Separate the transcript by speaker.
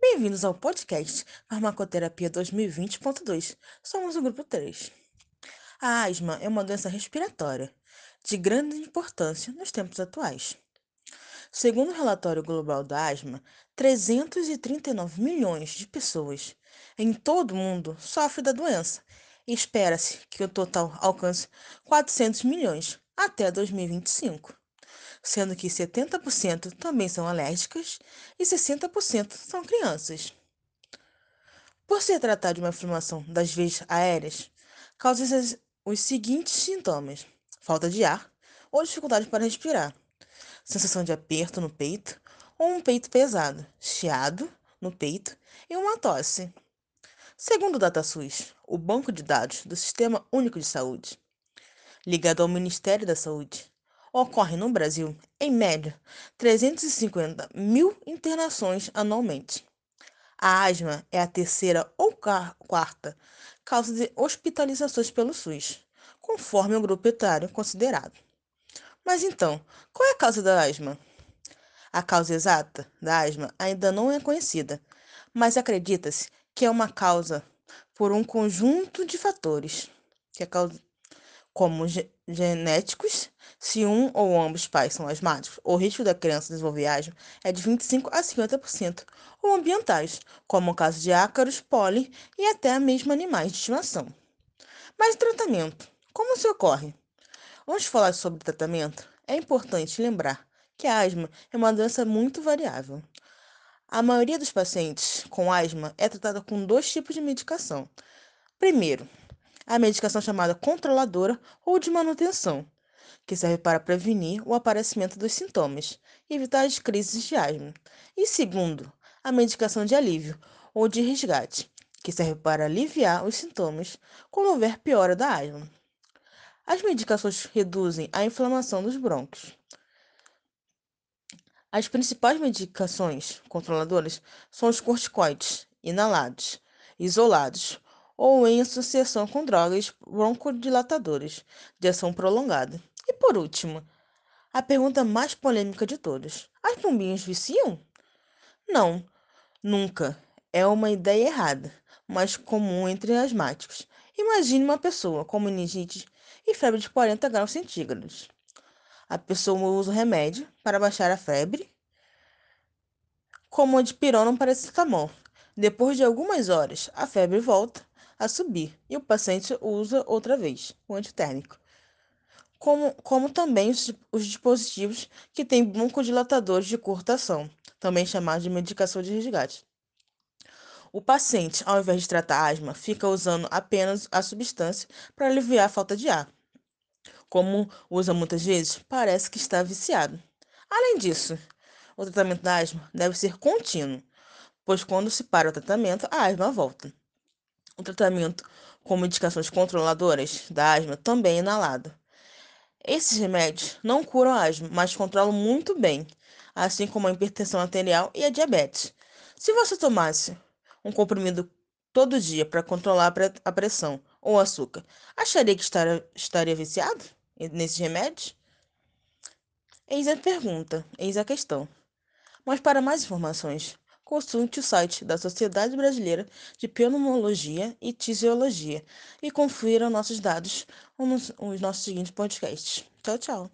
Speaker 1: Bem-vindos ao podcast Farmacoterapia 2020.2. Somos o grupo 3. A asma é uma doença respiratória de grande importância nos tempos atuais. Segundo o relatório global da asma, 339 milhões de pessoas em todo o mundo sofrem da doença e espera-se que o total alcance 400 milhões até 2025 sendo que 70% também são alérgicas e 60% são crianças. Por se tratar de uma inflamação das veias aéreas, causa os seguintes sintomas: falta de ar ou dificuldade para respirar, sensação de aperto no peito ou um peito pesado, chiado no peito e uma tosse. Segundo o DataSUS, o banco de dados do Sistema Único de Saúde, ligado ao Ministério da Saúde, ocorre no Brasil, em média, 350 mil internações anualmente. A asma é a terceira ou quarta causa de hospitalizações pelo SUS, conforme o grupo etário considerado. Mas então, qual é a causa da asma? A causa exata da asma ainda não é conhecida, mas acredita-se que é uma causa por um conjunto de fatores, que é como genéticos, se um ou ambos pais são asmáticos, o risco da criança desenvolver asma é de 25 a 50%, ou ambientais, como o caso de ácaros, pólen e até mesmo animais de estimação. Mas tratamento, como se ocorre? Antes de falar sobre tratamento, é importante lembrar que a asma é uma doença muito variável. A maioria dos pacientes com asma é tratada com dois tipos de medicação. Primeiro, a medicação chamada controladora ou de manutenção, que serve para prevenir o aparecimento dos sintomas e evitar as crises de asma. E segundo, a medicação de alívio ou de resgate, que serve para aliviar os sintomas quando houver piora da asma. As medicações reduzem a inflamação dos brônquios. As principais medicações controladoras são os corticoides inalados, isolados ou em associação com drogas broncodilatadoras de ação prolongada. E por último, a pergunta mais polêmica de todas: as pombinhas viciam? Não, nunca. É uma ideia errada, mas comum entre asmáticos. Imagine uma pessoa com meningite e febre de 40 graus centígrados. A pessoa usa o remédio para baixar a febre, como a de pirona para paracetamol. Depois de algumas horas, a febre volta a subir e o paciente usa outra vez o antitérmico. Como, como também os, os dispositivos que têm broncodilatadores de curta ação, também chamados de medicação de resgate. O paciente, ao invés de tratar asma, fica usando apenas a substância para aliviar a falta de ar. Como usa muitas vezes, parece que está viciado. Além disso, o tratamento da asma deve ser contínuo, pois quando se para o tratamento, a asma volta. O tratamento com medicações controladoras da asma também é inalado. Esses remédios não curam a asma, mas controlam muito bem, assim como a hipertensão arterial e a diabetes. Se você tomasse um comprimido todo dia para controlar a pressão ou açúcar, acharia que estaria, estaria viciado nesses remédios? Eis a pergunta, eis a questão. Mas para mais informações, consulte o site da Sociedade Brasileira de Pneumologia e Tisiologia e confira nossos dados nos nossos seguintes podcasts. Tchau, tchau.